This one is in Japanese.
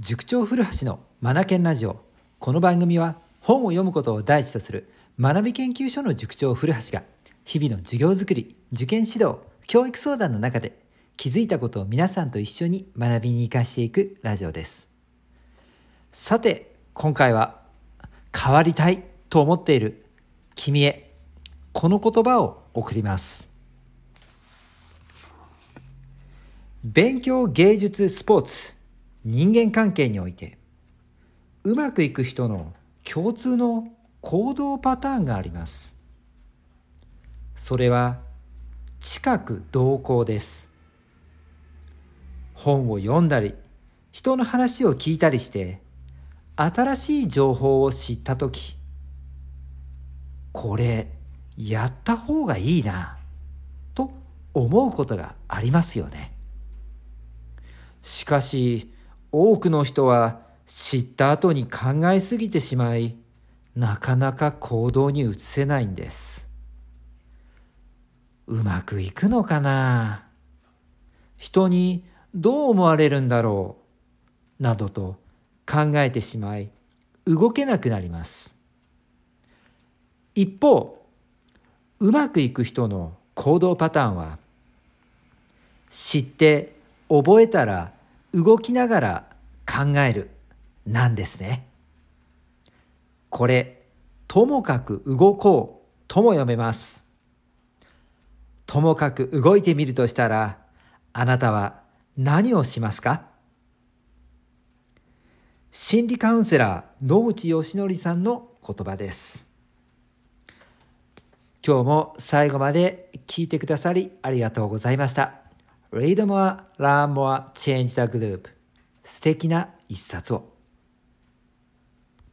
塾長古橋のマナケンラジオ。この番組は本を読むことを第一とする学び研究所の塾長古橋が日々の授業づくり受験指導教育相談の中で気づいたことを皆さんと一緒に学びに生かしていくラジオです。さて今回は変わりたいと思っている君へこの言葉を送ります。勉強芸術スポーツ。人間関係においてうまくいく人の共通の行動パターンがあります。それは近く同行です。本を読んだり人の話を聞いたりして新しい情報を知った時これやった方がいいなと思うことがありますよね。しかし多くの人は知った後に考えすぎてしまいなかなか行動に移せないんです。うまくいくのかな？人にどう思われるんだろう？などと考えてしまい動けなくなります。一方うまくいく人の行動パターンは知って覚えたら動きながら考えるなんですね。これ、ともかく動こうとも読めます。ともかく動いてみるとしたら、あなたは何をしますか？心理カウンセラー野内義則さんの言葉です。今日も最後まで聞いてくださりありがとうございました。Read more, learn more, change the group 素敵な一冊を。